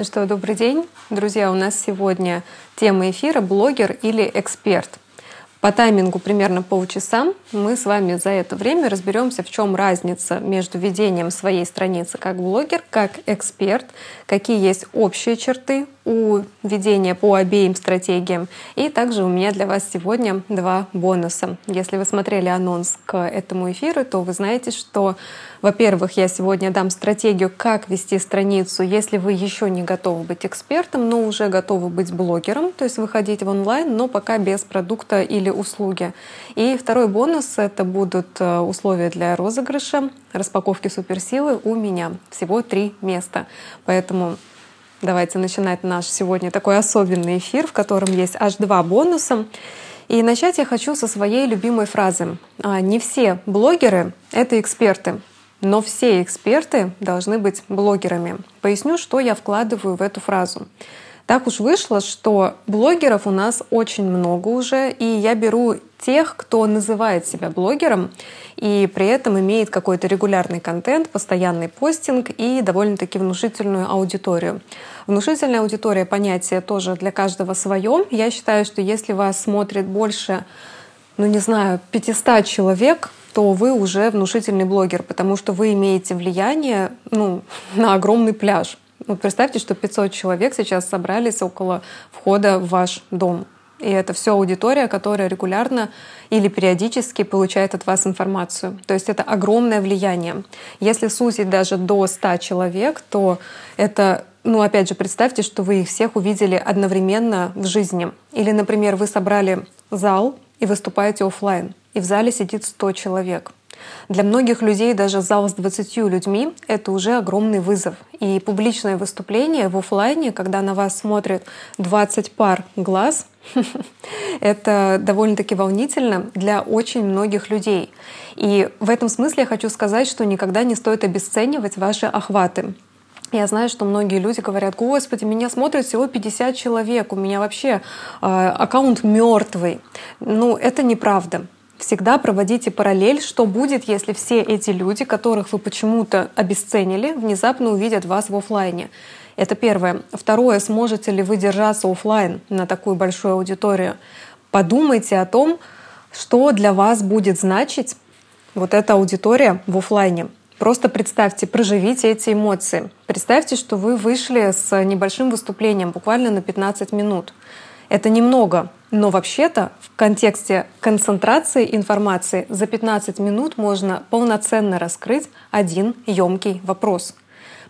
Ну что, добрый день. Друзья, у нас сегодня тема эфира «Блогер или эксперт». По таймингу примерно полчаса мы с вами за это время разберемся, в чем разница между ведением своей страницы как блогер, как эксперт, какие есть общие черты у ведения по обеим стратегиям. И также у меня для вас сегодня два бонуса. Если вы смотрели анонс к этому эфиру, то вы знаете, что, во-первых, я сегодня дам стратегию, как вести страницу, если вы еще не готовы быть экспертом, но уже готовы быть блогером, то есть выходить в онлайн, но пока без продукта или услуги. И второй бонус — это будут э, условия для розыгрыша, распаковки суперсилы у меня. Всего три места. Поэтому Давайте начинать наш сегодня такой особенный эфир, в котором есть аж два бонуса. И начать я хочу со своей любимой фразы. «А, не все блогеры — это эксперты, но все эксперты должны быть блогерами. Поясню, что я вкладываю в эту фразу. Так уж вышло, что блогеров у нас очень много уже, и я беру тех, кто называет себя блогером и при этом имеет какой-то регулярный контент, постоянный постинг и довольно-таки внушительную аудиторию. Внушительная аудитория — понятие тоже для каждого свое. Я считаю, что если вас смотрит больше, ну не знаю, 500 человек, то вы уже внушительный блогер, потому что вы имеете влияние ну, на огромный пляж. Вот представьте, что 500 человек сейчас собрались около входа в ваш дом. И это все аудитория, которая регулярно или периодически получает от вас информацию. То есть это огромное влияние. Если сузить даже до 100 человек, то это, ну опять же, представьте, что вы их всех увидели одновременно в жизни. Или, например, вы собрали зал и выступаете офлайн, и в зале сидит 100 человек. Для многих людей даже зал с 20 людьми — это уже огромный вызов. И публичное выступление в офлайне, когда на вас смотрят 20 пар глаз, это довольно-таки волнительно для очень многих людей. И в этом смысле я хочу сказать, что никогда не стоит обесценивать ваши охваты. Я знаю, что многие люди говорят, господи, меня смотрят всего 50 человек, у меня вообще э, аккаунт мертвый. Ну, это неправда всегда проводите параллель, что будет, если все эти люди, которых вы почему-то обесценили, внезапно увидят вас в офлайне. Это первое. Второе, сможете ли вы держаться офлайн на такую большую аудиторию? Подумайте о том, что для вас будет значить вот эта аудитория в офлайне. Просто представьте, проживите эти эмоции. Представьте, что вы вышли с небольшим выступлением, буквально на 15 минут. Это немного, но вообще-то в контексте концентрации информации за 15 минут можно полноценно раскрыть один емкий вопрос.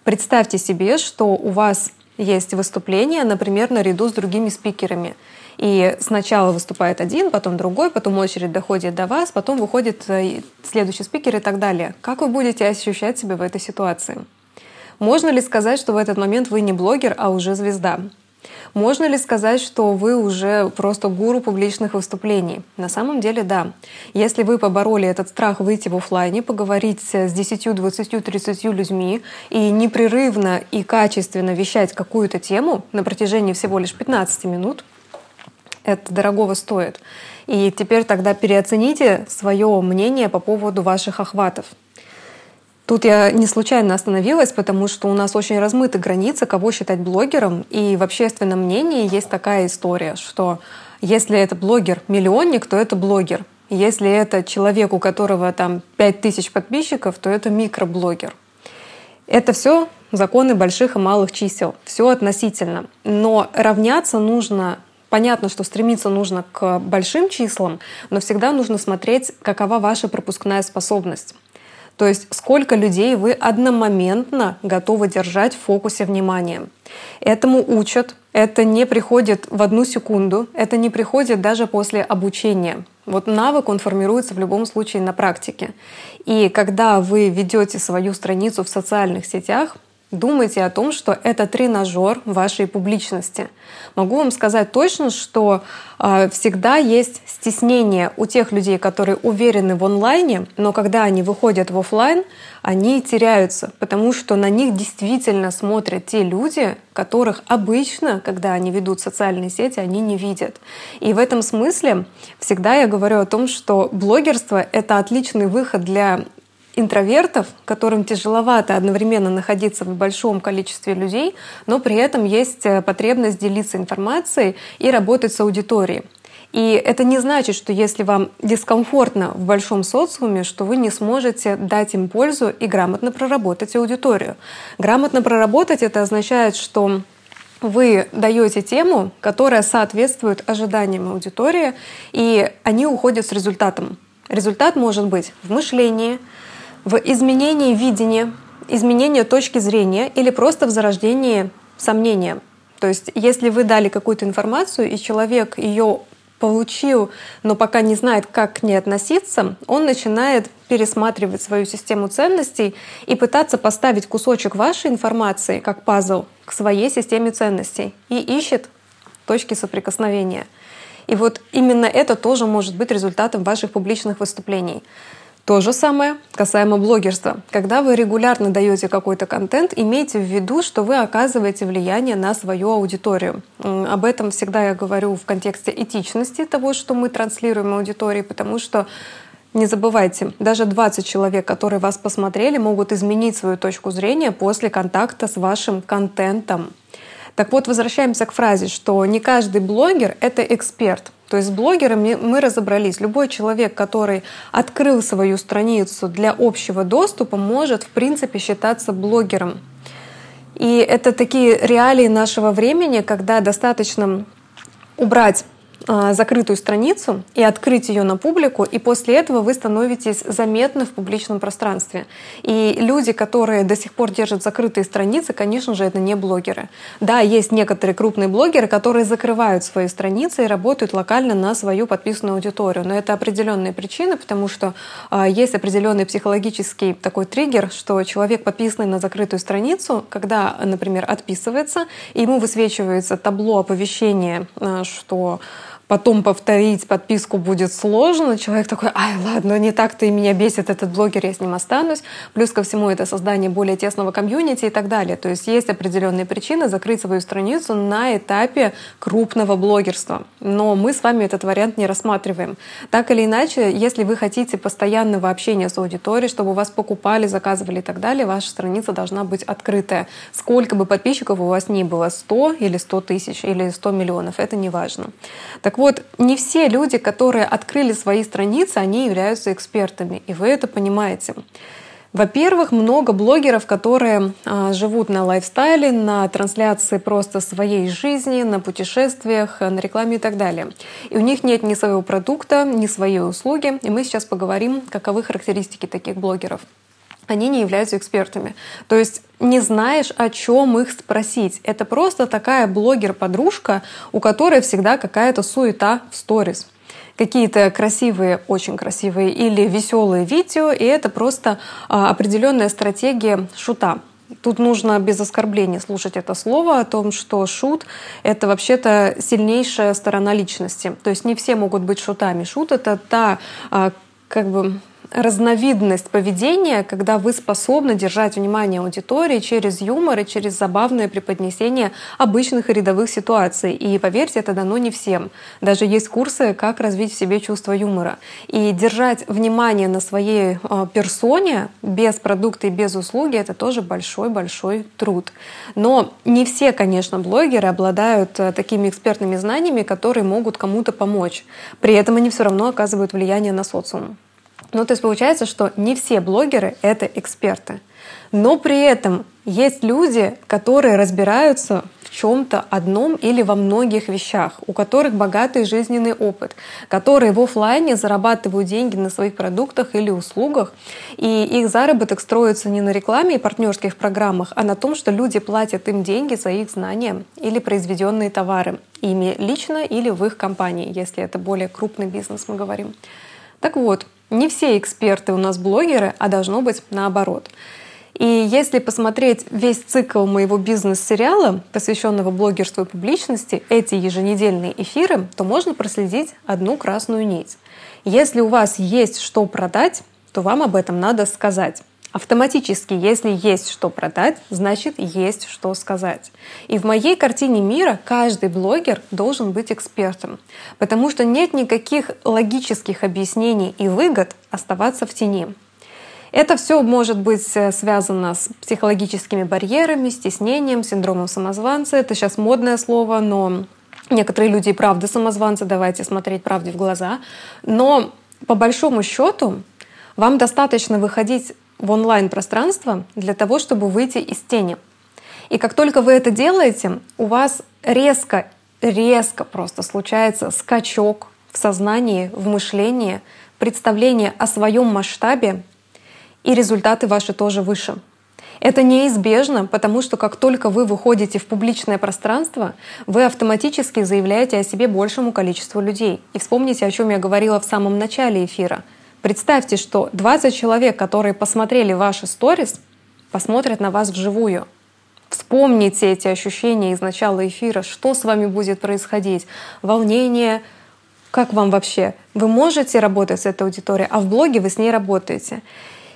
Представьте себе, что у вас есть выступление, например, наряду с другими спикерами. И сначала выступает один, потом другой, потом очередь доходит до вас, потом выходит э, следующий спикер и так далее. Как вы будете ощущать себя в этой ситуации? Можно ли сказать, что в этот момент вы не блогер, а уже звезда? Можно ли сказать, что вы уже просто гуру публичных выступлений? На самом деле, да. Если вы побороли этот страх выйти в офлайне, поговорить с 10, 20, 30 людьми и непрерывно и качественно вещать какую-то тему на протяжении всего лишь 15 минут, это дорогого стоит. И теперь тогда переоцените свое мнение по поводу ваших охватов. Тут я не случайно остановилась, потому что у нас очень размыты границы, кого считать блогером. И в общественном мнении есть такая история, что если это блогер-миллионник, то это блогер. Если это человек, у которого там 5000 подписчиков, то это микроблогер. Это все законы больших и малых чисел. Все относительно. Но равняться нужно Понятно, что стремиться нужно к большим числам, но всегда нужно смотреть, какова ваша пропускная способность. То есть сколько людей вы одномоментно готовы держать в фокусе внимания. Этому учат, это не приходит в одну секунду, это не приходит даже после обучения. Вот навык, он формируется в любом случае на практике. И когда вы ведете свою страницу в социальных сетях, Думайте о том, что это тренажер вашей публичности. Могу вам сказать точно, что э, всегда есть стеснение у тех людей, которые уверены в онлайне, но когда они выходят в офлайн, они теряются, потому что на них действительно смотрят те люди, которых обычно, когда они ведут социальные сети, они не видят. И в этом смысле всегда я говорю о том, что блогерство — это отличный выход для интровертов, которым тяжеловато одновременно находиться в большом количестве людей, но при этом есть э, потребность делиться информацией и работать с аудиторией. И это не значит, что если вам дискомфортно в большом социуме, что вы не сможете дать им пользу и грамотно проработать аудиторию. Грамотно проработать это означает, что вы даете тему, которая соответствует ожиданиям аудитории, и они уходят с результатом. Результат может быть в мышлении, в изменении видения, изменении точки зрения или просто в зарождении сомнения. То есть, если вы дали какую-то информацию, и человек ее получил, но пока не знает, как к ней относиться, он начинает пересматривать свою систему ценностей и пытаться поставить кусочек вашей информации, как пазл, к своей системе ценностей и ищет точки соприкосновения. И вот именно это тоже может быть результатом ваших публичных выступлений. То же самое касаемо блогерства. Когда вы регулярно даете какой-то контент, имейте в виду, что вы оказываете влияние на свою аудиторию. Об этом всегда я говорю в контексте этичности того, что мы транслируем аудитории, потому что не забывайте, даже 20 человек, которые вас посмотрели, могут изменить свою точку зрения после контакта с вашим контентом. Так вот, возвращаемся к фразе, что не каждый блогер — это эксперт. То есть с блогерами мы разобрались. Любой человек, который открыл свою страницу для общего доступа, может, в принципе, считаться блогером. И это такие реалии нашего времени, когда достаточно убрать закрытую страницу и открыть ее на публику, и после этого вы становитесь заметны в публичном пространстве. И люди, которые до сих пор держат закрытые страницы, конечно же, это не блогеры. Да, есть некоторые крупные блогеры, которые закрывают свои страницы и работают локально на свою подписанную аудиторию, но это определенные причины, потому что э, есть определенный психологический такой триггер, что человек, подписанный на закрытую страницу, когда, например, отписывается, ему высвечивается табло оповещения, э, что потом повторить подписку будет сложно. Человек такой, ай, ладно, не так-то и меня бесит этот блогер, я с ним останусь. Плюс ко всему это создание более тесного комьюнити и так далее. То есть есть определенные причины закрыть свою страницу на этапе крупного блогерства. Но мы с вами этот вариант не рассматриваем. Так или иначе, если вы хотите постоянного общения с аудиторией, чтобы вас покупали, заказывали и так далее, ваша страница должна быть открытая. Сколько бы подписчиков у вас ни было, 100 или 100 тысяч или 100 миллионов, это не важно. Так вот, не все люди, которые открыли свои страницы, они являются экспертами, и вы это понимаете. Во-первых, много блогеров, которые а, живут на лайфстайле, на трансляции просто своей жизни, на путешествиях, на рекламе и так далее. И у них нет ни своего продукта, ни своей услуги. И мы сейчас поговорим, каковы характеристики таких блогеров они не являются экспертами. То есть не знаешь, о чем их спросить. Это просто такая блогер-подружка, у которой всегда какая-то суета в сторис какие-то красивые, очень красивые или веселые видео, и это просто а, определенная стратегия шута. Тут нужно без оскорбления слушать это слово о том, что шут — это вообще-то сильнейшая сторона личности. То есть не все могут быть шутами. Шут — это та а, как бы разновидность поведения, когда вы способны держать внимание аудитории через юмор и через забавное преподнесение обычных и рядовых ситуаций. И поверьте, это дано не всем. Даже есть курсы, как развить в себе чувство юмора. И держать внимание на своей э, персоне без продукта и без услуги — это тоже большой-большой труд. Но не все, конечно, блогеры обладают э, такими экспертными знаниями, которые могут кому-то помочь. При этом они все равно оказывают влияние на социум. Ну, то есть получается, что не все блогеры — это эксперты. Но при этом есть люди, которые разбираются в чем-то одном или во многих вещах, у которых богатый жизненный опыт, которые в офлайне зарабатывают деньги на своих продуктах или услугах, и их заработок строится не на рекламе и партнерских программах, а на том, что люди платят им деньги за их знания или произведенные товары, ими лично или в их компании, если это более крупный бизнес мы говорим. Так вот, не все эксперты у нас блогеры, а должно быть наоборот. И если посмотреть весь цикл моего бизнес-сериала, посвященного блогерству и публичности, эти еженедельные эфиры, то можно проследить одну красную нить. Если у вас есть что продать, то вам об этом надо сказать. Автоматически, если есть что продать, значит есть что сказать. И в моей картине мира каждый блогер должен быть экспертом, потому что нет никаких логических объяснений и выгод оставаться в тени. Это все может быть э, связано с психологическими барьерами, стеснением, синдромом самозванца. Это сейчас модное слово, но некоторые люди и правда самозванцы, давайте смотреть правде в глаза. Но по большому счету вам достаточно выходить в онлайн-пространство для того, чтобы выйти из тени. И как только вы это делаете, у вас резко, резко просто случается скачок в сознании, в мышлении, представление о своем масштабе, и результаты ваши тоже выше. Это неизбежно, потому что как только вы выходите в публичное пространство, вы автоматически заявляете о себе большему количеству людей. И вспомните, о чем я говорила в самом начале эфира. Представьте, что 20 человек, которые посмотрели ваши сторис, посмотрят на вас вживую. Вспомните эти ощущения из начала эфира, что с вами будет происходить. Волнение, как вам вообще? Вы можете работать с этой аудиторией, а в блоге вы с ней работаете.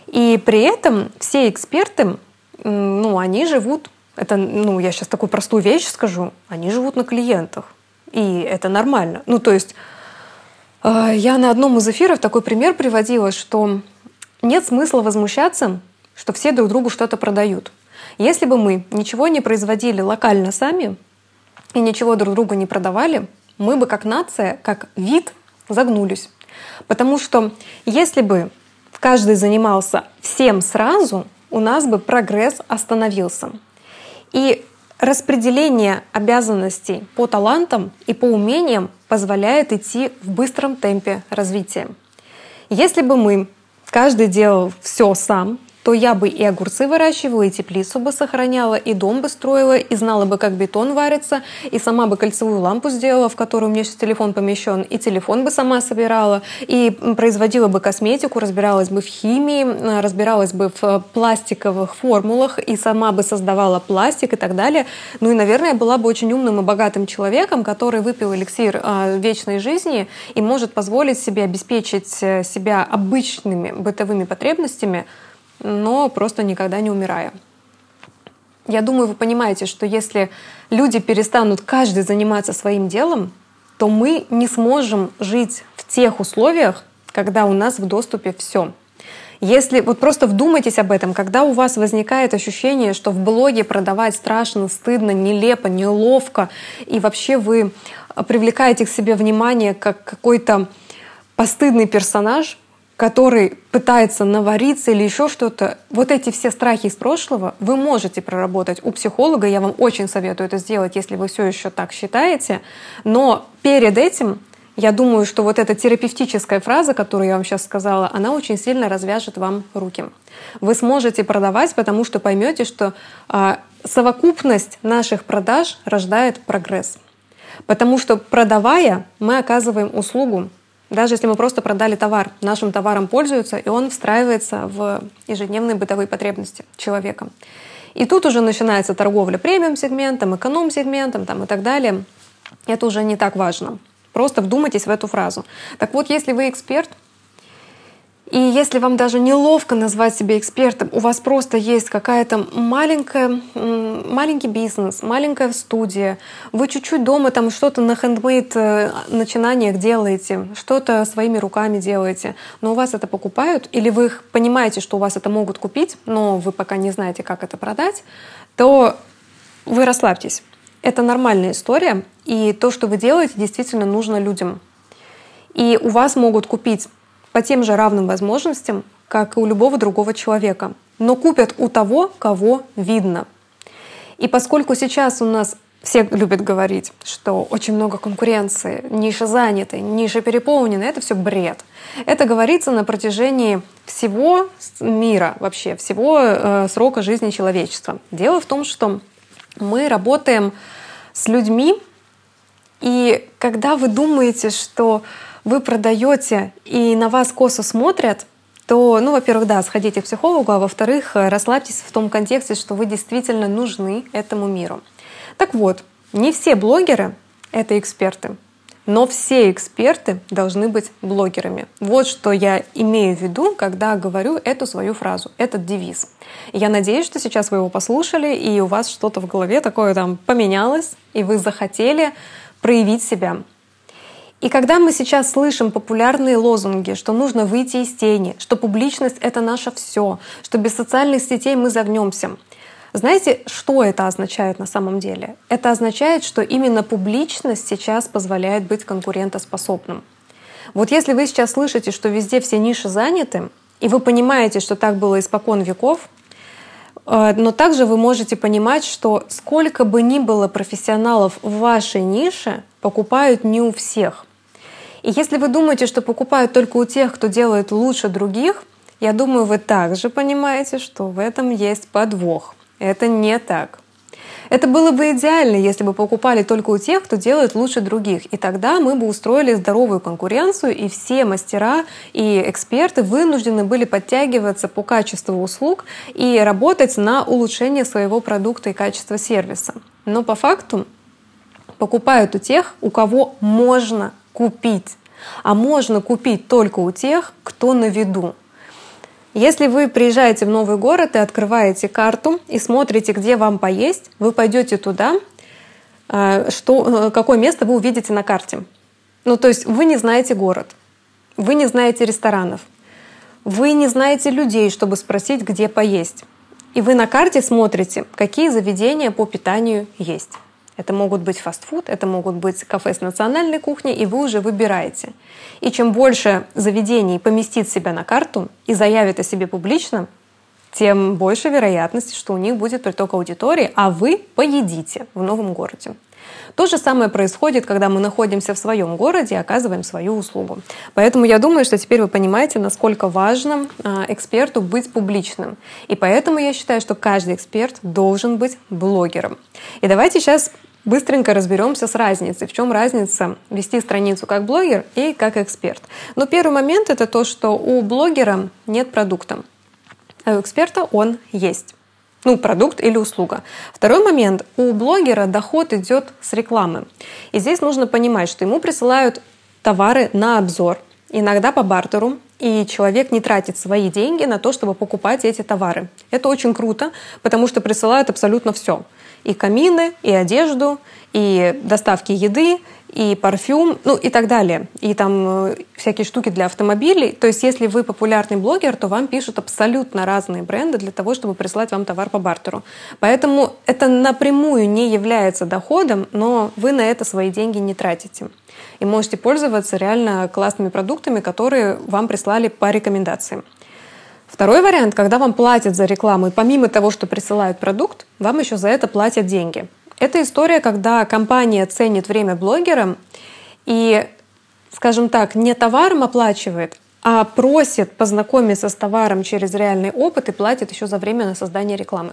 И при этом все эксперты, ну, они живут, это, ну, я сейчас такую простую вещь скажу, они живут на клиентах. И это нормально. Ну, то есть я на одном из эфиров такой пример приводила, что нет смысла возмущаться, что все друг другу что-то продают. Если бы мы ничего не производили локально сами и ничего друг другу не продавали, мы бы как нация, как вид загнулись. Потому что если бы каждый занимался всем сразу, у нас бы прогресс остановился. И распределение обязанностей по талантам и по умениям позволяет идти в быстром темпе развития. Если бы мы каждый делал все сам, то я бы и огурцы выращивала, и теплицу бы сохраняла, и дом бы строила, и знала бы, как бетон варится, и сама бы кольцевую лампу сделала, в которую у меня сейчас телефон помещен, и телефон бы сама собирала, и производила бы косметику, разбиралась бы в химии, разбиралась бы в пластиковых формулах, и сама бы создавала пластик и так далее. Ну и, наверное, была бы очень умным и богатым человеком, который выпил эликсир а, вечной жизни и может позволить себе обеспечить э, себя обычными бытовыми потребностями, но просто никогда не умирая. Я думаю, вы понимаете, что если люди перестанут каждый заниматься своим делом, то мы не сможем жить в тех условиях, когда у нас в доступе все. Если вот просто вдумайтесь об этом, когда у вас возникает ощущение, что в блоге продавать страшно, стыдно, нелепо, неловко, и вообще вы привлекаете к себе внимание как какой-то постыдный персонаж, который пытается навариться или еще что-то, вот эти все страхи из прошлого вы можете проработать у психолога. Я вам очень советую это сделать, если вы все еще так считаете. Но перед этим я думаю, что вот эта терапевтическая фраза, которую я вам сейчас сказала, она очень сильно развяжет вам руки. Вы сможете продавать, потому что поймете, что а, совокупность наших продаж рождает прогресс. Потому что продавая, мы оказываем услугу даже если мы просто продали товар, нашим товаром пользуются, и он встраивается в ежедневные бытовые потребности человека. И тут уже начинается торговля премиум-сегментом, эконом-сегментом там, и так далее. Это уже не так важно. Просто вдумайтесь в эту фразу. Так вот, если вы эксперт — и если вам даже неловко назвать себя экспертом, у вас просто есть какая-то маленькая, маленький бизнес, маленькая студия, вы чуть-чуть дома там что-то на хендмейд э, начинаниях делаете, что-то своими руками делаете, но у вас это покупают, или вы понимаете, что у вас это могут купить, но вы пока не знаете, как это продать, то вы расслабьтесь. Это нормальная история, и то, что вы делаете, действительно нужно людям. И у вас могут купить по тем же равным возможностям, как и у любого другого человека, но купят у того, кого видно. И поскольку сейчас у нас все любят говорить, что очень много конкуренции, ниша заняты, ниша переполнена, это все бред. Это говорится на протяжении всего мира, вообще всего э, срока жизни человечества. Дело в том, что мы работаем с людьми, и когда вы думаете, что вы продаете и на вас косо смотрят, то, ну, во-первых, да, сходите к психологу, а во-вторых, расслабьтесь в том контексте, что вы действительно нужны этому миру. Так вот, не все блогеры — это эксперты, но все эксперты должны быть блогерами. Вот что я имею в виду, когда говорю эту свою фразу, этот девиз. я надеюсь, что сейчас вы его послушали, и у вас что-то в голове такое там поменялось, и вы захотели проявить себя, И когда мы сейчас слышим популярные лозунги, что нужно выйти из тени, что публичность — это наше все, что без социальных сетей мы загнемся, знаете, что это означает на самом деле? Это означает, что именно публичность сейчас позволяет быть конкурентоспособным. Вот если вы сейчас слышите, что везде все ниши заняты, и вы понимаете, что так было испокон веков, но также вы можете понимать, что сколько бы ни было профессионалов в вашей нише, покупают не у всех. И если вы думаете, что покупают только у тех, кто делает лучше других, я думаю, вы также понимаете, что в этом есть подвох. Это не так. Это было бы идеально, если бы покупали только у тех, кто делает лучше других. И тогда мы бы устроили здоровую конкуренцию, и все мастера и эксперты вынуждены были подтягиваться по качеству услуг и работать на улучшение своего продукта и качества сервиса. Но по факту покупают у тех, у кого можно купить. А можно купить только у тех, кто на виду. Если вы приезжаете в новый город и открываете карту и смотрите, где вам поесть, вы пойдете туда, э, что, э, какое место вы увидите на карте. Ну, то есть вы не знаете город, вы не знаете ресторанов, вы не знаете людей, чтобы спросить, где поесть. И вы на карте смотрите, какие заведения по питанию есть. Это могут быть фастфуд, это могут быть кафе с национальной кухней, и вы уже выбираете. И чем больше заведений поместит себя на карту и заявит о себе публично, тем больше вероятности, что у них будет приток аудитории, а вы поедите в новом городе. То же самое происходит, когда мы находимся в своем городе и оказываем свою услугу. Поэтому я думаю, что теперь вы понимаете, насколько важно а, эксперту быть публичным. И поэтому я считаю, что каждый эксперт должен быть блогером. И давайте сейчас быстренько разберемся с разницей. В чем разница вести страницу как блогер и как эксперт? Но первый момент это то, что у блогера нет продукта, а у эксперта он есть. Ну, продукт или услуга. Второй момент. У блогера доход идет с рекламы. И здесь нужно понимать, что ему присылают товары на обзор, иногда по бартеру, и человек не тратит свои деньги на то, чтобы покупать эти товары. Это очень круто, потому что присылают абсолютно все и камины, и одежду, и доставки еды, и парфюм, ну и так далее. И там э, всякие штуки для автомобилей. То есть если вы популярный блогер, то вам пишут абсолютно разные бренды для того, чтобы прислать вам товар по бартеру. Поэтому это напрямую не является доходом, но вы на это свои деньги не тратите. И можете пользоваться реально классными продуктами, которые вам прислали по рекомендациям. Второй вариант, когда вам платят за рекламу, и помимо того, что присылают продукт, вам еще за это платят деньги. Это история, когда компания ценит время блогера и, скажем так, не товаром оплачивает, а просит познакомиться с товаром через реальный опыт и платит еще за время на создание рекламы.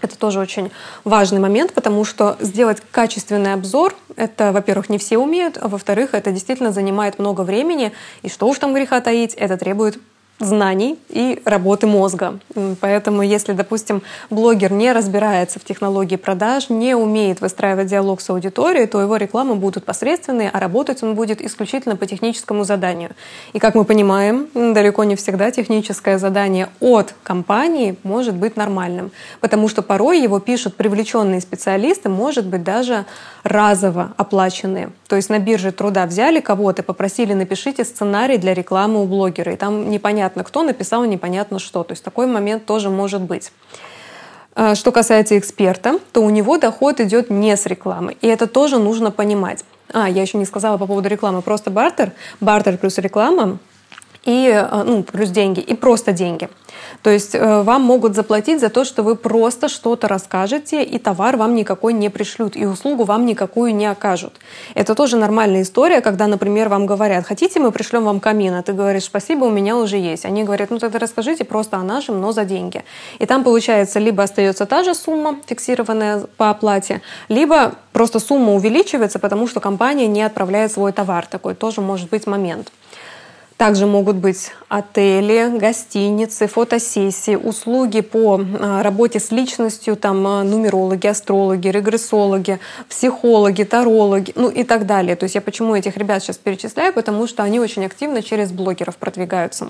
Это тоже очень важный момент, потому что сделать качественный обзор, это, во-первых, не все умеют, а во-вторых, это действительно занимает много времени, и что уж там греха таить, это требует знаний и работы мозга. Поэтому если, допустим, блогер не разбирается в технологии продаж, не умеет выстраивать диалог с аудиторией, то его рекламы будут посредственные, а работать он будет исключительно по техническому заданию. И как мы понимаем, далеко не всегда техническое задание от компании может быть нормальным, потому что порой его пишут привлеченные специалисты, может быть даже разово оплаченные. То есть на бирже труда взяли кого-то, попросили напишите сценарий для рекламы у блогера, и там непонятно непонятно кто написал непонятно что. То есть такой момент тоже может быть. А, что касается эксперта, то у него доход идет не с рекламы. И это тоже нужно понимать. А, я еще не сказала по поводу рекламы. Просто бартер. Бартер плюс реклама и э, ну, плюс деньги, и просто деньги. То есть э, вам могут заплатить за то, что вы просто что-то расскажете, и товар вам никакой не пришлют, и услугу вам никакую не окажут. Это тоже нормальная история, когда, например, вам говорят, хотите, мы пришлем вам камин, а ты говоришь, спасибо, у меня уже есть. Они говорят, ну тогда расскажите просто о нашем, но за деньги. И там получается, либо остается та же сумма, фиксированная по оплате, либо просто сумма увеличивается, потому что компания не отправляет свой товар. Такой тоже может быть момент. Также могут быть отели, гостиницы, фотосессии, услуги по а, работе с личностью, там а, нумерологи, астрологи, регрессологи, психологи, тарологи, ну и так далее. То есть я почему этих ребят сейчас перечисляю, потому что они очень активно через блогеров продвигаются.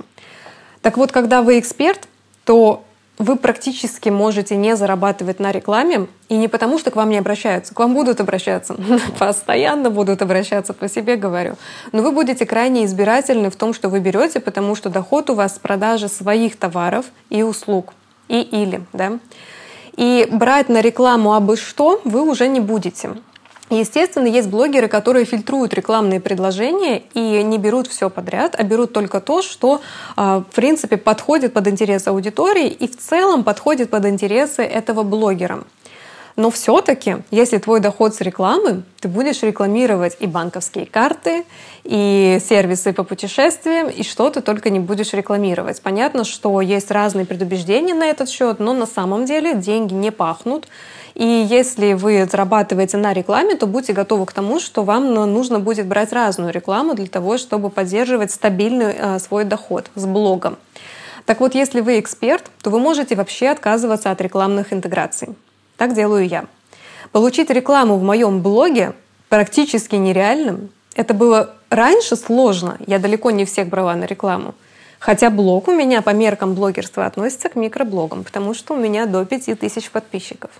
Так вот, когда вы эксперт, то вы практически можете не зарабатывать на рекламе, и не потому, что к вам не обращаются, к вам будут обращаться, постоянно будут обращаться, по себе говорю, но вы будете крайне избирательны в том, что вы берете, потому что доход у вас с продажи своих товаров и услуг, и или, да. И брать на рекламу абы что вы уже не будете. Естественно, есть блогеры, которые фильтруют рекламные предложения и не берут все подряд, а берут только то, что, а, в принципе, подходит под интересы аудитории и в целом подходит под интересы этого блогера. Но все-таки, если твой доход с рекламы, ты будешь рекламировать и банковские карты, и сервисы по путешествиям, и что ты только не будешь рекламировать. Понятно, что есть разные предубеждения на этот счет, но на самом деле деньги не пахнут. И если вы зарабатываете на рекламе, то будьте готовы к тому, что вам нужно будет брать разную рекламу для того, чтобы поддерживать стабильный э, свой доход с блогом. Так вот, если вы эксперт, то вы можете вообще отказываться от рекламных интеграций. Так делаю я. Получить рекламу в моем блоге практически нереальным. Это было раньше сложно. Я далеко не всех брала на рекламу. Хотя блог у меня по меркам блогерства относится к микроблогам, потому что у меня до 5000 подписчиков.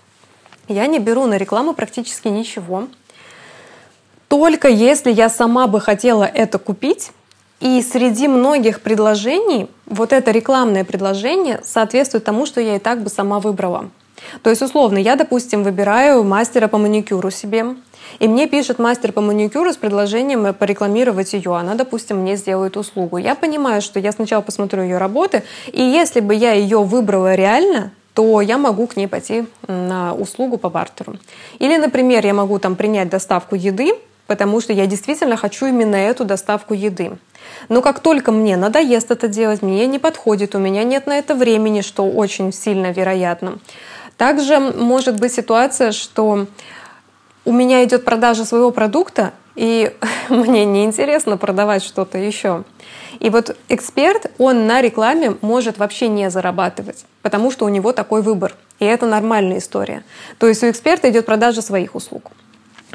Я не беру на рекламу практически ничего. Только если я сама бы хотела это купить, и среди многих предложений вот это рекламное предложение соответствует тому, что я и так бы сама выбрала. То есть, условно, я, допустим, выбираю мастера по маникюру себе, и мне пишет мастер по маникюру с предложением порекламировать ее. Она, допустим, мне сделает услугу. Я понимаю, что я сначала посмотрю ее работы, и если бы я ее выбрала реально, то я могу к ней пойти на услугу по бартеру. Или, например, я могу там принять доставку еды, потому что я действительно хочу именно эту доставку еды. Но как только мне надоест это делать, мне не подходит, у меня нет на это времени, что очень сильно вероятно. Также может быть ситуация, что у меня идет продажа своего продукта, и мне неинтересно продавать что-то еще. И вот эксперт, он на рекламе может вообще не зарабатывать, потому что у него такой выбор. И это нормальная история. То есть у эксперта идет продажа своих услуг.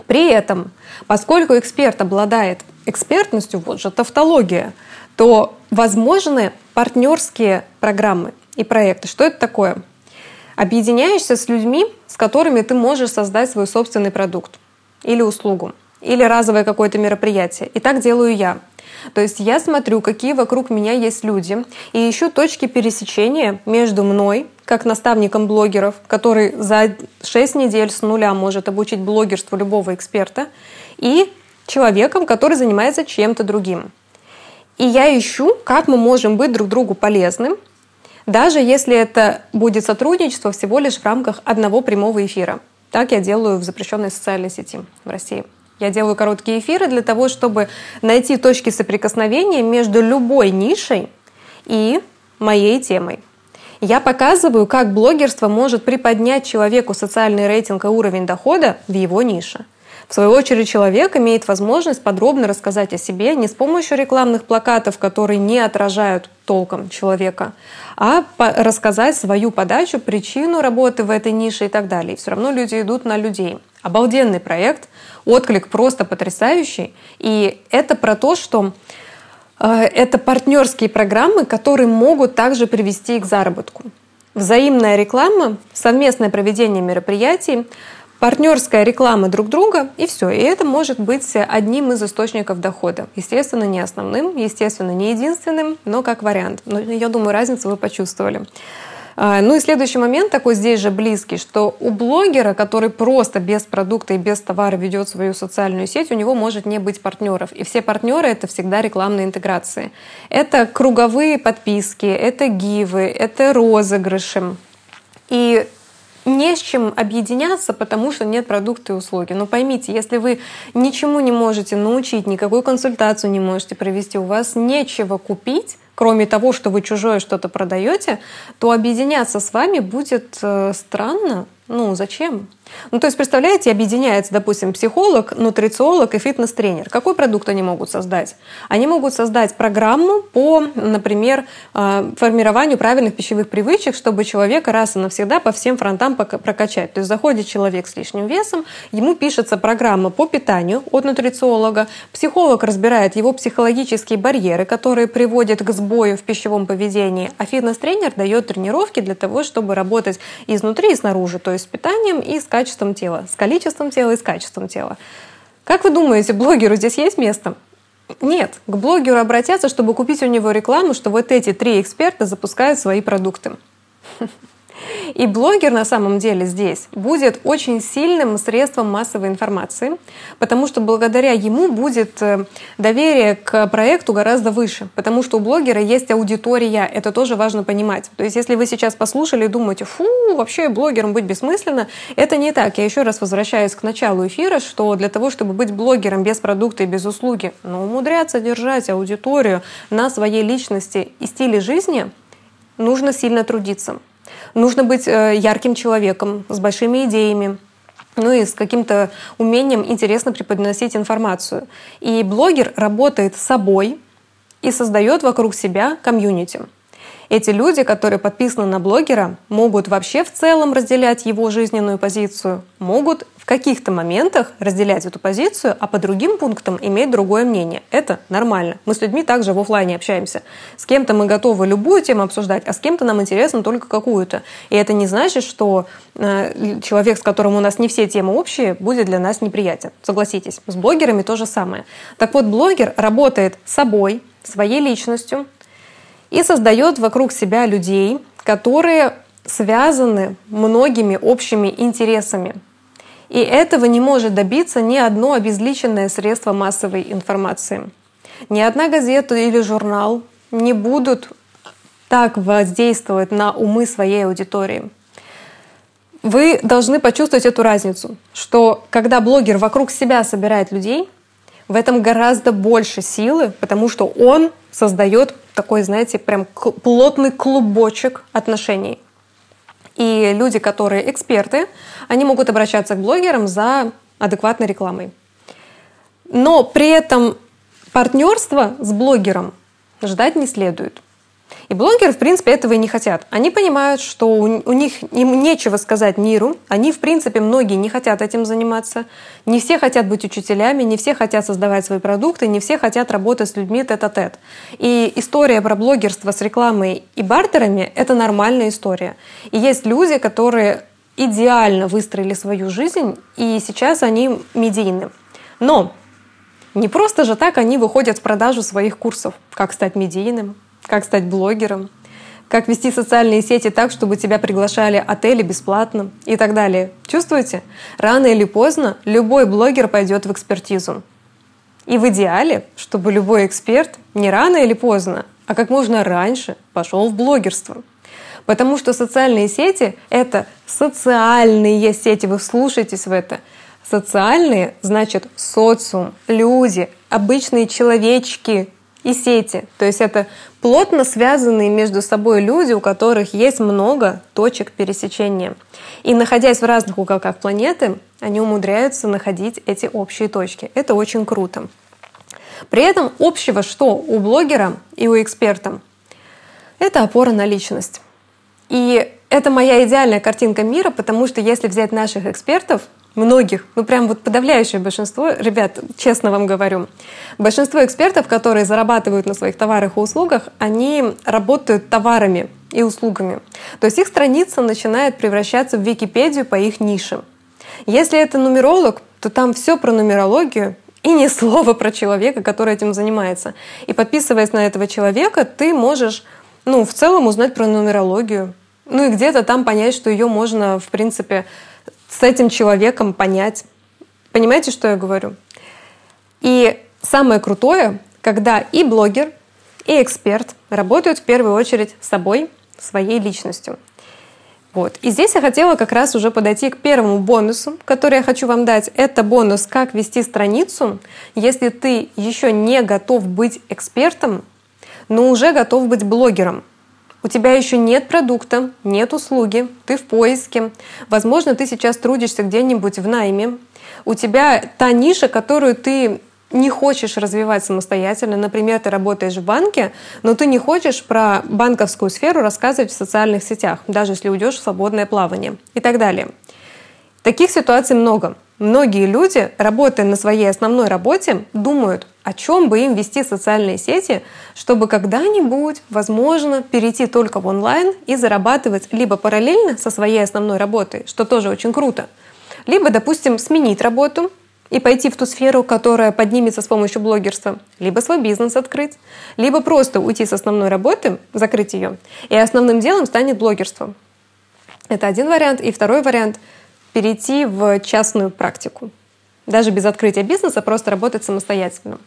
При этом, поскольку эксперт обладает экспертностью, вот же тавтология, то возможны партнерские программы и проекты. Что это такое? Объединяешься с людьми, с которыми ты можешь создать свой собственный продукт или услугу, или разовое какое-то мероприятие. И так делаю я. То есть я смотрю, какие вокруг меня есть люди, и ищу точки пересечения между мной, как наставником блогеров, который за 6 недель с нуля может обучить блогерству любого эксперта, и человеком, который занимается чем-то другим. И я ищу, как мы можем быть друг другу полезным, даже если это будет сотрудничество всего лишь в рамках одного прямого эфира. Так я делаю в запрещенной социальной сети в России. Я делаю короткие эфиры для того, чтобы найти точки соприкосновения между любой нишей и моей темой. Я показываю, как блогерство может приподнять человеку социальный рейтинг и уровень дохода в его нише. В свою очередь, человек имеет возможность подробно рассказать о себе не с помощью рекламных плакатов, которые не отражают толком человека, а рассказать свою подачу, причину работы в этой нише и так далее. И все равно люди идут на людей. Обалденный проект, отклик просто потрясающий. И это про то, что э, это партнерские программы, которые могут также привести к заработку. Взаимная реклама, совместное проведение мероприятий, партнерская реклама друг друга, и все. И это может быть одним из источников дохода. Естественно, не основным, естественно, не единственным, но как вариант. Но я думаю, разницу вы почувствовали. А, ну и следующий момент такой здесь же близкий, что у блогера, который просто без продукта и без товара ведет свою социальную сеть, у него может не быть партнеров. И все партнеры — это всегда рекламные интеграции. Это круговые подписки, это гивы, это розыгрыши. И не с чем объединяться, потому что нет продукта и услуги. Но поймите, если вы ничему не можете научить, никакую консультацию не можете провести, у вас нечего купить, кроме того, что вы чужое что-то продаете, то объединяться с вами будет э, странно. Ну, зачем? Ну, то есть, представляете, объединяется, допустим, психолог, нутрициолог и фитнес-тренер. Какой продукт они могут создать? Они могут создать программу по, например, а, формированию правильных пищевых привычек, чтобы человека раз и навсегда по всем фронтам прокачать. То есть, заходит человек с лишним весом, ему пишется программа по питанию от нутрициолога, психолог разбирает его психологические барьеры, которые приводят к сбою в пищевом поведении, а фитнес-тренер дает тренировки для того, чтобы работать изнутри и снаружи, то есть с питанием и с качеством тела, с количеством тела и с качеством тела. Как вы думаете, блогеру здесь есть место? Нет, к блогеру обратятся, чтобы купить у него рекламу, что вот эти три эксперта запускают свои продукты. И блогер на самом деле здесь будет очень сильным средством массовой информации, потому что благодаря ему будет э, доверие к проекту гораздо выше, потому что у блогера есть аудитория, это тоже важно понимать. То есть если вы сейчас послушали и думаете, фу, вообще блогером быть бессмысленно, это не так. Я еще раз возвращаюсь к началу эфира, что для того, чтобы быть блогером без продукта и без услуги, но умудряться держать аудиторию на своей личности и стиле жизни, нужно сильно трудиться. Нужно быть э, ярким человеком, с большими идеями, ну и с каким-то умением интересно преподносить информацию. И блогер работает с собой и создает вокруг себя комьюнити. Эти люди, которые подписаны на блогера, могут вообще в целом разделять его жизненную позицию, могут каких-то моментах разделять эту позицию, а по другим пунктам иметь другое мнение. Это нормально. Мы с людьми также в офлайне общаемся. С кем-то мы готовы любую тему обсуждать, а с кем-то нам интересно только какую-то. И это не значит, что э, человек, с которым у нас не все темы общие, будет для нас неприятен. Согласитесь, с блогерами то же самое. Так вот, блогер работает собой, своей личностью, и создает вокруг себя людей, которые связаны многими общими интересами. И этого не может добиться ни одно обезличенное средство массовой информации. Ни одна газета или журнал не будут так воздействовать на умы своей аудитории. Вы должны почувствовать эту разницу, что когда блогер вокруг себя собирает людей, в этом гораздо больше силы, потому что он создает такой, знаете, прям плотный клубочек отношений. И люди, которые эксперты, они могут обращаться к блогерам за адекватной рекламой. Но при этом партнерство с блогером ждать не следует. И блогеры, в принципе, этого и не хотят. Они понимают, что у, них им нечего сказать миру. Они, в принципе, многие не хотят этим заниматься. Не все хотят быть учителями, не все хотят создавать свои продукты, не все хотят работать с людьми тет-а-тет. -тет. И история про блогерство с рекламой и бартерами — это нормальная история. И есть люди, которые идеально выстроили свою жизнь, и сейчас они медийны. Но не просто же так они выходят в продажу своих курсов, как стать медийным, как стать блогером, как вести социальные сети так, чтобы тебя приглашали отели бесплатно и так далее. Чувствуете? Рано или поздно любой блогер пойдет в экспертизу. И в идеале, чтобы любой эксперт не рано или поздно, а как можно раньше пошел в блогерство. Потому что социальные сети — это социальные сети, вы вслушайтесь в это. Социальные — значит социум, люди, обычные человечки, и сети. То есть это плотно связанные между собой люди, у которых есть много точек пересечения. И находясь в разных уголках планеты, они умудряются находить эти общие точки. Это очень круто. При этом общего что у блогера и у эксперта? Это опора на личность. И это моя идеальная картинка мира, потому что если взять наших экспертов, многих, ну прям вот подавляющее большинство, ребят, честно вам говорю, большинство экспертов, которые зарабатывают на своих товарах и услугах, они работают товарами и услугами. То есть их страница начинает превращаться в Википедию по их нише. Если это нумеролог, то там все про нумерологию, и ни слова про человека, который этим занимается. И подписываясь на этого человека, ты можешь ну, в целом узнать про нумерологию. Ну и где-то там понять, что ее можно, в принципе, с этим человеком понять. Понимаете, что я говорю? И самое крутое, когда и блогер, и эксперт работают в первую очередь с собой, своей личностью. Вот. И здесь я хотела как раз уже подойти к первому бонусу, который я хочу вам дать. Это бонус «Как вести страницу», если ты еще не готов быть экспертом, но уже готов быть блогером. У тебя еще нет продукта, нет услуги, ты в поиске. Возможно, ты сейчас трудишься где-нибудь в найме. У тебя та ниша, которую ты не хочешь развивать самостоятельно, например, ты работаешь в банке, но ты не хочешь про банковскую сферу рассказывать в социальных сетях, даже если уйдешь в свободное плавание и так далее. Таких ситуаций много. Многие люди, работая на своей основной работе, думают, о чем бы им вести социальные сети, чтобы когда-нибудь, возможно, перейти только в онлайн и зарабатывать либо параллельно со своей основной работой, что тоже очень круто, либо, допустим, сменить работу и пойти в ту сферу, которая поднимется с помощью блогерства, либо свой бизнес открыть, либо просто уйти с основной работы, закрыть ее, и основным делом станет блогерство. Это один вариант. И второй вариант — перейти в частную практику. Даже без открытия бизнеса, просто работать самостоятельно.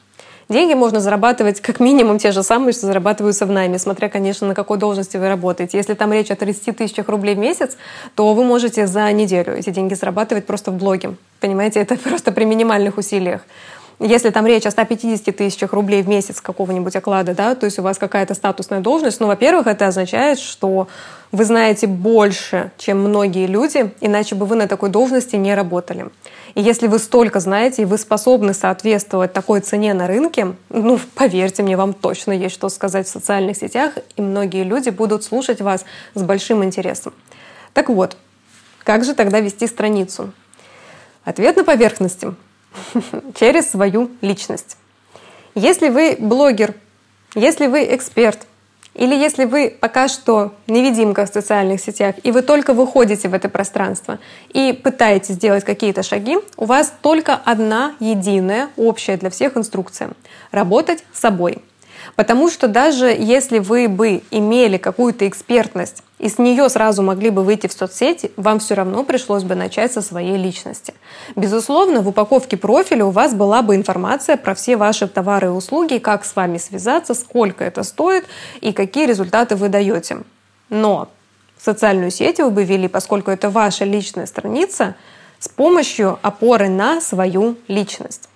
Деньги можно зарабатывать как минимум те же самые, что зарабатываются в найме, смотря, конечно, на какой должности вы работаете. Если там речь о 30 тысячах рублей в месяц, то вы можете за неделю эти деньги зарабатывать просто в блоге. Понимаете, это просто при минимальных усилиях. Если там речь о 150 тысячах рублей в месяц какого-нибудь оклада, да, то есть у вас какая-то статусная должность, ну, во-первых, это означает, что вы знаете больше, чем многие люди, иначе бы вы на такой должности не работали. И если вы столько знаете, и вы способны соответствовать такой цене на рынке, ну, поверьте мне, вам точно есть что сказать в социальных сетях, и многие люди будут слушать вас с большим интересом. Так вот, как же тогда вести страницу? Ответ на поверхности через свою личность. Если вы блогер, если вы эксперт, или если вы пока что невидимка в социальных сетях, и вы только выходите в это пространство и пытаетесь сделать какие-то шаги, у вас только одна единая, общая для всех инструкция — работать с собой — Потому что даже если вы бы имели какую-то экспертность и с нее сразу могли бы выйти в соцсети, вам все равно пришлось бы начать со своей личности. Безусловно, в упаковке профиля у вас была бы информация про все ваши товары и услуги, как с вами связаться, сколько это стоит и какие результаты вы даете. Но социальную сеть вы бы вели, поскольку это ваша личная страница, с помощью опоры на свою личность.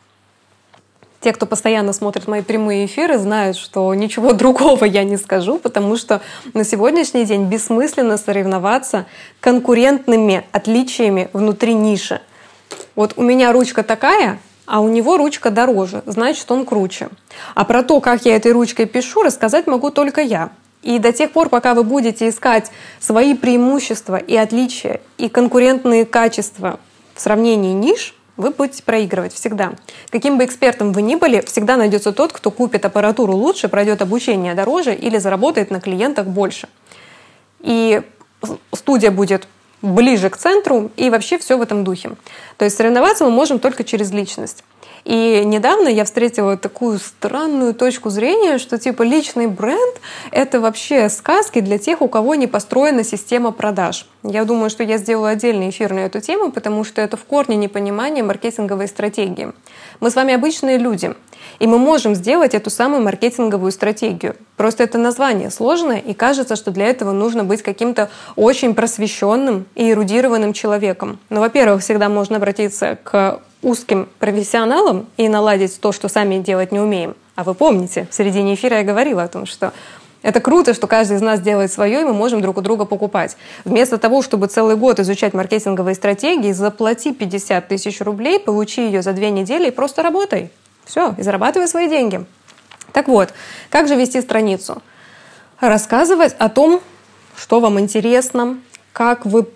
Те, кто постоянно смотрит мои прямые эфиры, знают, что ничего другого я не скажу, потому что на сегодняшний день бессмысленно соревноваться конкурентными отличиями внутри ниши. Вот у меня ручка такая, а у него ручка дороже, значит, он круче. А про то, как я этой ручкой пишу, рассказать могу только я. И до тех пор, пока вы будете искать свои преимущества и отличия, и конкурентные качества в сравнении ниш, вы будете проигрывать всегда. Каким бы экспертом вы ни были, всегда найдется тот, кто купит аппаратуру лучше, пройдет обучение дороже или заработает на клиентах больше. И студия будет ближе к центру и вообще все в этом духе. То есть соревноваться мы можем только через личность. И недавно я встретила такую странную точку зрения, что типа личный бренд — это вообще сказки для тех, у кого не построена система продаж. Я думаю, что я сделаю отдельный эфир на эту тему, потому что это в корне непонимание маркетинговой стратегии. Мы с вами обычные люди, и мы можем сделать эту самую маркетинговую стратегию. Просто это название сложное, и кажется, что для этого нужно быть каким-то очень просвещенным и эрудированным человеком. Но, во-первых, всегда можно обратиться к узким профессионалам и наладить то, что сами делать не умеем. А вы помните, в середине эфира я говорила о том, что это круто, что каждый из нас делает свое, и мы можем друг у друга покупать. Вместо того, чтобы целый год изучать маркетинговые стратегии, заплати 50 тысяч рублей, получи ее за две недели и просто работай. Все, и зарабатывай свои деньги. Так вот, как же вести страницу? Рассказывать о том, что вам интересно, как вы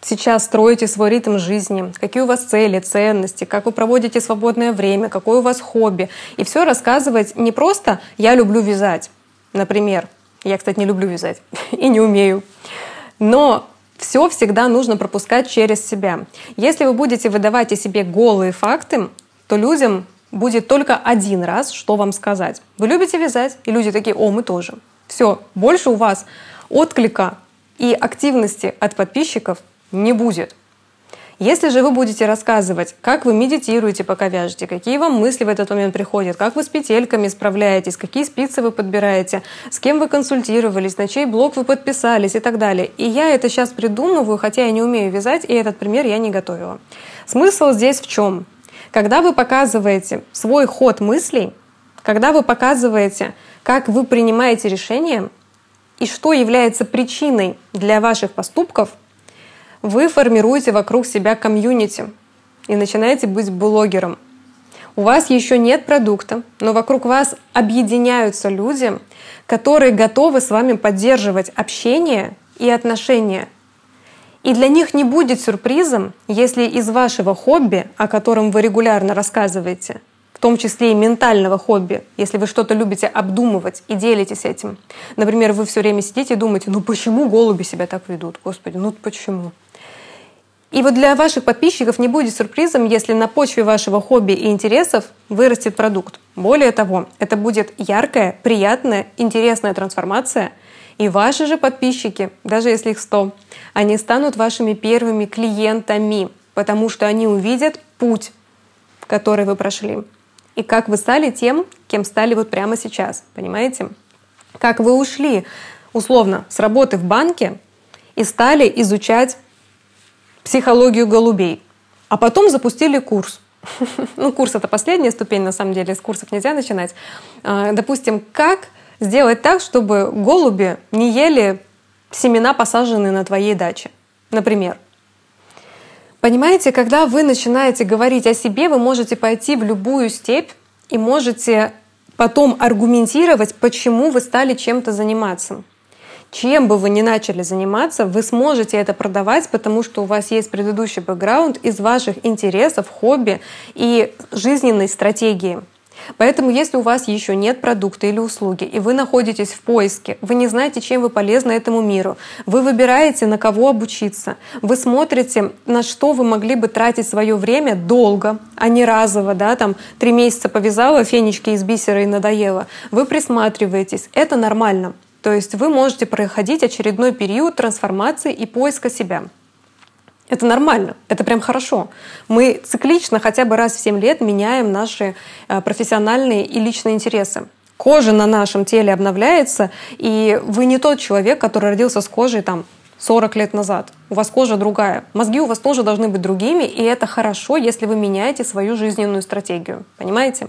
сейчас строите свой ритм жизни, какие у вас цели, ценности, как вы проводите свободное время, какое у вас хобби. И все рассказывать не просто «я люблю вязать», например. Я, кстати, не люблю вязать и не умею. Но все всегда нужно пропускать через себя. Если вы будете выдавать о себе голые факты, то людям будет только один раз, что вам сказать. Вы любите вязать? И люди такие, о, мы тоже. Все, больше у вас отклика и активности от подписчиков не будет. Если же вы будете рассказывать, как вы медитируете, пока вяжете, какие вам мысли в этот момент приходят, как вы с петельками справляетесь, какие спицы вы подбираете, с кем вы консультировались, на чей блог вы подписались и так далее. И я это сейчас придумываю, хотя я не умею вязать, и этот пример я не готовила. Смысл здесь в чем? Когда вы показываете свой ход мыслей, когда вы показываете, как вы принимаете решения, и что является причиной для ваших поступков, вы формируете вокруг себя комьюнити и начинаете быть блогером. У вас еще нет продукта, но вокруг вас объединяются люди, которые готовы с вами поддерживать общение и отношения. И для них не будет сюрпризом, если из вашего хобби, о котором вы регулярно рассказываете, в том числе и ментального хобби, если вы что-то любите обдумывать и делитесь этим. Например, вы все время сидите и думаете, ну почему голуби себя так ведут? Господи, ну почему? И вот для ваших подписчиков не будет сюрпризом, если на почве вашего хобби и интересов вырастет продукт. Более того, это будет яркая, приятная, интересная трансформация. И ваши же подписчики, даже если их 100, они станут вашими первыми клиентами, потому что они увидят путь, который вы прошли и как вы стали тем, кем стали вот прямо сейчас, понимаете? Как вы ушли, условно, с работы в банке и стали изучать психологию голубей, а потом запустили курс. Ну, курс — это последняя ступень, на самом деле, с курсов нельзя начинать. А, допустим, как сделать так, чтобы голуби не ели семена, посаженные на твоей даче, например. Понимаете, когда вы начинаете говорить о себе, вы можете пойти в любую степь и можете потом аргументировать, почему вы стали чем-то заниматься. Чем бы вы ни начали заниматься, вы сможете это продавать, потому что у вас есть предыдущий бэкграунд из ваших интересов, хобби и жизненной стратегии. Поэтому, если у вас еще нет продукта или услуги, и вы находитесь в поиске, вы не знаете, чем вы полезны этому миру, вы выбираете, на кого обучиться, вы смотрите, на что вы могли бы тратить свое время долго, а не разово, да, там три месяца повязала фенечки из бисера и надоело, вы присматриваетесь, это нормально. То есть вы можете проходить очередной период трансформации и поиска себя. Это нормально, это прям хорошо. Мы циклично хотя бы раз в 7 лет меняем наши э, профессиональные и личные интересы. Кожа на нашем теле обновляется, и вы не тот человек, который родился с кожей там 40 лет назад. У вас кожа другая. Мозги у вас тоже должны быть другими, и это хорошо, если вы меняете свою жизненную стратегию. Понимаете?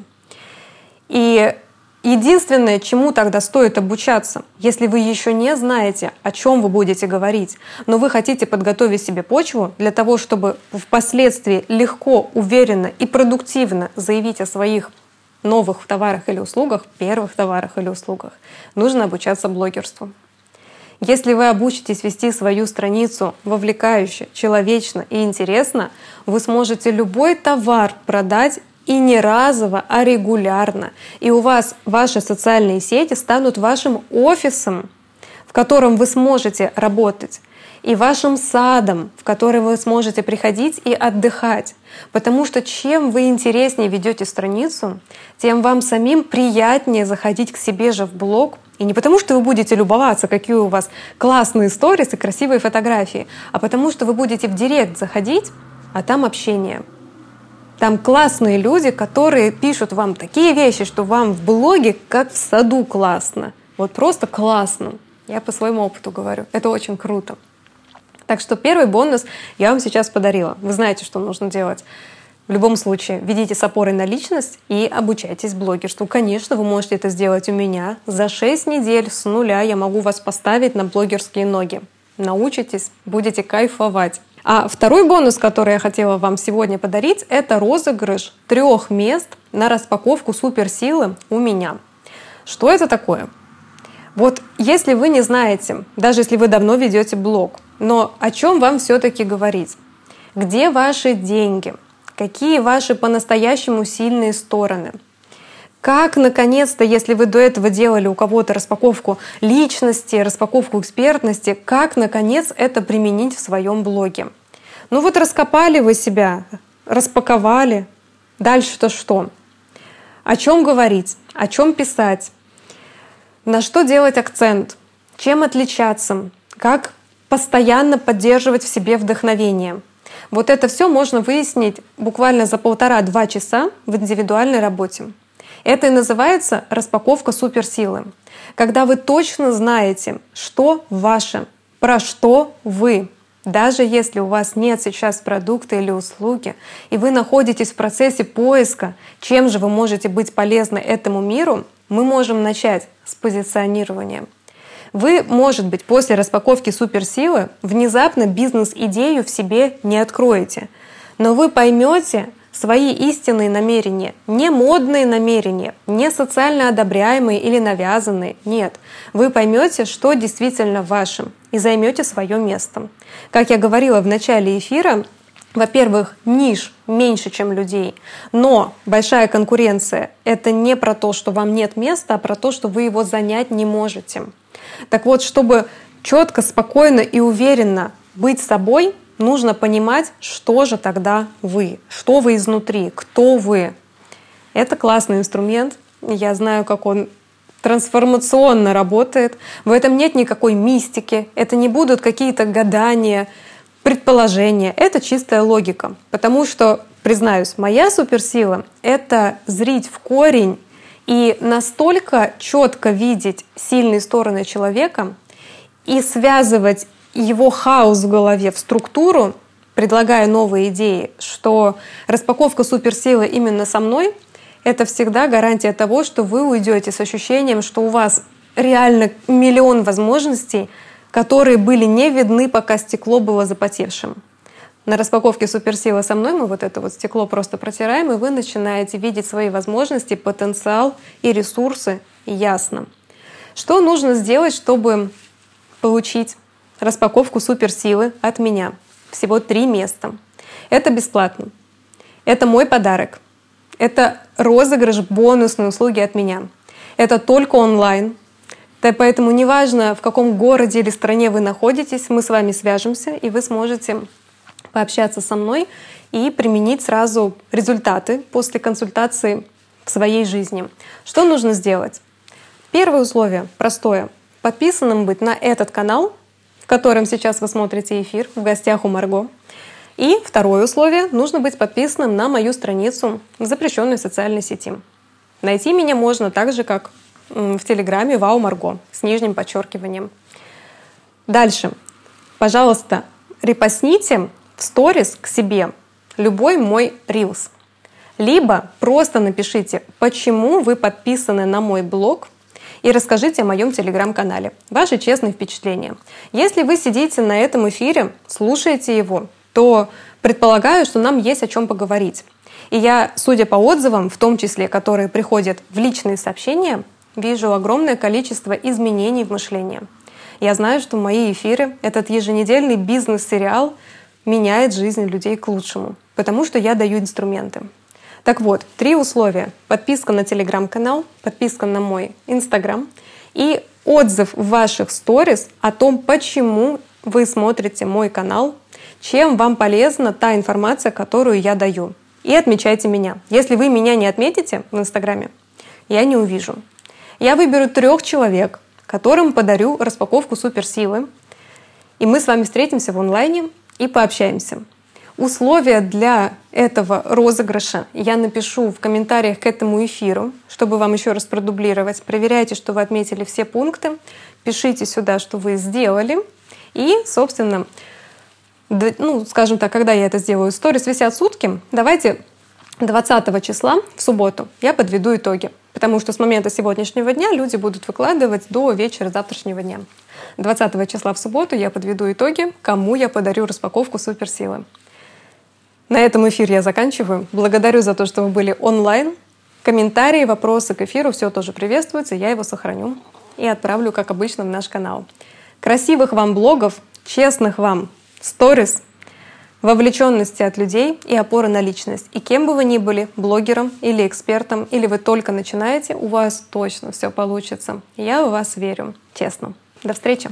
И Единственное, чему тогда стоит обучаться, если вы еще не знаете, о чем вы будете говорить, но вы хотите подготовить себе почву для того, чтобы впоследствии легко, уверенно и продуктивно заявить о своих новых товарах или услугах, первых товарах или услугах, нужно обучаться блогерству. Если вы обучитесь вести свою страницу вовлекающе, человечно и интересно, вы сможете любой товар продать и не разово, а регулярно. И у вас ваши социальные сети станут вашим офисом, в котором вы сможете работать, и вашим садом, в который вы сможете приходить и отдыхать. Потому что чем вы интереснее ведете страницу, тем вам самим приятнее заходить к себе же в блог. И не потому, что вы будете любоваться, какие у вас классные сторис и красивые фотографии, а потому что вы будете в директ заходить, а там общение — там классные люди, которые пишут вам такие вещи, что вам в блоге как в саду классно. Вот просто классно. Я по своему опыту говорю. Это очень круто. Так что первый бонус я вам сейчас подарила. Вы знаете, что нужно делать. В любом случае, ведите с опорой на личность и обучайтесь блогерству. Конечно, вы можете это сделать у меня. За 6 недель с нуля я могу вас поставить на блогерские ноги. Научитесь, будете кайфовать. А второй бонус, который я хотела вам сегодня подарить, это розыгрыш трех мест на распаковку суперсилы у меня. Что это такое? Вот если вы не знаете, даже если вы давно ведете блог, но о чем вам все-таки говорить? Где ваши деньги? Какие ваши по-настоящему сильные стороны? Как, наконец-то, если вы до этого делали у кого-то распаковку личности, распаковку экспертности, как, наконец, это применить в своем блоге? Ну вот раскопали вы себя, распаковали. Дальше-то что? О чем говорить? О чем писать? На что делать акцент? Чем отличаться? Как постоянно поддерживать в себе вдохновение? Вот это все можно выяснить буквально за полтора-два часа в индивидуальной работе. Это и называется распаковка суперсилы. Когда вы точно знаете, что ваше, про что вы. Даже если у вас нет сейчас продукта или услуги, и вы находитесь в процессе поиска, чем же вы можете быть полезны этому миру, мы можем начать с позиционирования. Вы, может быть, после распаковки суперсилы внезапно бизнес-идею в себе не откроете, но вы поймете свои истинные намерения, не модные намерения, не социально одобряемые или навязанные. Нет, вы поймете, что действительно вашим, и займете свое место. Как я говорила в начале эфира, во-первых, ниш меньше, чем людей, но большая конкуренция — это не про то, что вам нет места, а про то, что вы его занять не можете. Так вот, чтобы четко, спокойно и уверенно быть собой, нужно понимать, что же тогда вы, что вы изнутри, кто вы. Это классный инструмент. Я знаю, как он трансформационно работает. В этом нет никакой мистики. Это не будут какие-то гадания, предположения. Это чистая логика. Потому что, признаюсь, моя суперсила — это зрить в корень и настолько четко видеть сильные стороны человека и связывать его хаос в голове в структуру, предлагая новые идеи, что распаковка суперсилы именно со мной — это всегда гарантия того, что вы уйдете с ощущением, что у вас реально миллион возможностей, которые были не видны, пока стекло было запотевшим. На распаковке суперсилы со мной мы вот это вот стекло просто протираем, и вы начинаете видеть свои возможности, потенциал и ресурсы ясно. Что нужно сделать, чтобы получить распаковку суперсилы от меня? Всего три места. Это бесплатно. Это мой подарок. Это розыгрыш бонусной услуги от меня. Это только онлайн. Да, поэтому неважно, в каком городе или стране вы находитесь, мы с вами свяжемся, и вы сможете пообщаться со мной и применить сразу результаты после консультации в своей жизни. Что нужно сделать? Первое условие простое. Подписанным быть на этот канал, в котором сейчас вы смотрите эфир в гостях у Марго. И второе условие — нужно быть подписанным на мою страницу в запрещенной социальной сети. Найти меня можно так же, как в Телеграме «Вау Марго» с нижним подчеркиванием. Дальше. Пожалуйста, репостните в сторис к себе любой мой рилс. Либо просто напишите, почему вы подписаны на мой блог и расскажите о моем телеграм-канале. Ваши честные впечатления. Если вы сидите на этом эфире, слушаете его, то предполагаю, что нам есть о чем поговорить. И я, судя по отзывам, в том числе, которые приходят в личные сообщения, вижу огромное количество изменений в мышлении. Я знаю, что мои эфиры, этот еженедельный бизнес-сериал меняет жизнь людей к лучшему, потому что я даю инструменты. Так вот, три условия. Подписка на телеграм-канал, подписка на мой инстаграм и отзыв в ваших сторис о том, почему вы смотрите мой канал, чем вам полезна та информация, которую я даю. И отмечайте меня. Если вы меня не отметите в инстаграме, я не увижу. Я выберу трех человек, которым подарю распаковку суперсилы. И мы с вами встретимся в онлайне и пообщаемся. Условия для этого розыгрыша я напишу в комментариях к этому эфиру, чтобы вам еще раз продублировать. Проверяйте, что вы отметили все пункты, пишите сюда, что вы сделали. И, собственно, ну, скажем так, когда я это сделаю, сторис висят сутки, давайте 20 числа в субботу я подведу итоги. Потому что с момента сегодняшнего дня люди будут выкладывать до вечера завтрашнего дня. 20 числа в субботу я подведу итоги, кому я подарю распаковку суперсилы. На этом эфир я заканчиваю. Благодарю за то, что вы были онлайн. Комментарии, вопросы к эфиру, все тоже приветствуется. Я его сохраню и отправлю, как обычно, в наш канал. Красивых вам блогов, честных вам сторис, вовлеченности от людей и опоры на личность. И кем бы вы ни были, блогером или экспертом, или вы только начинаете, у вас точно все получится. Я в вас верю, честно. До встречи!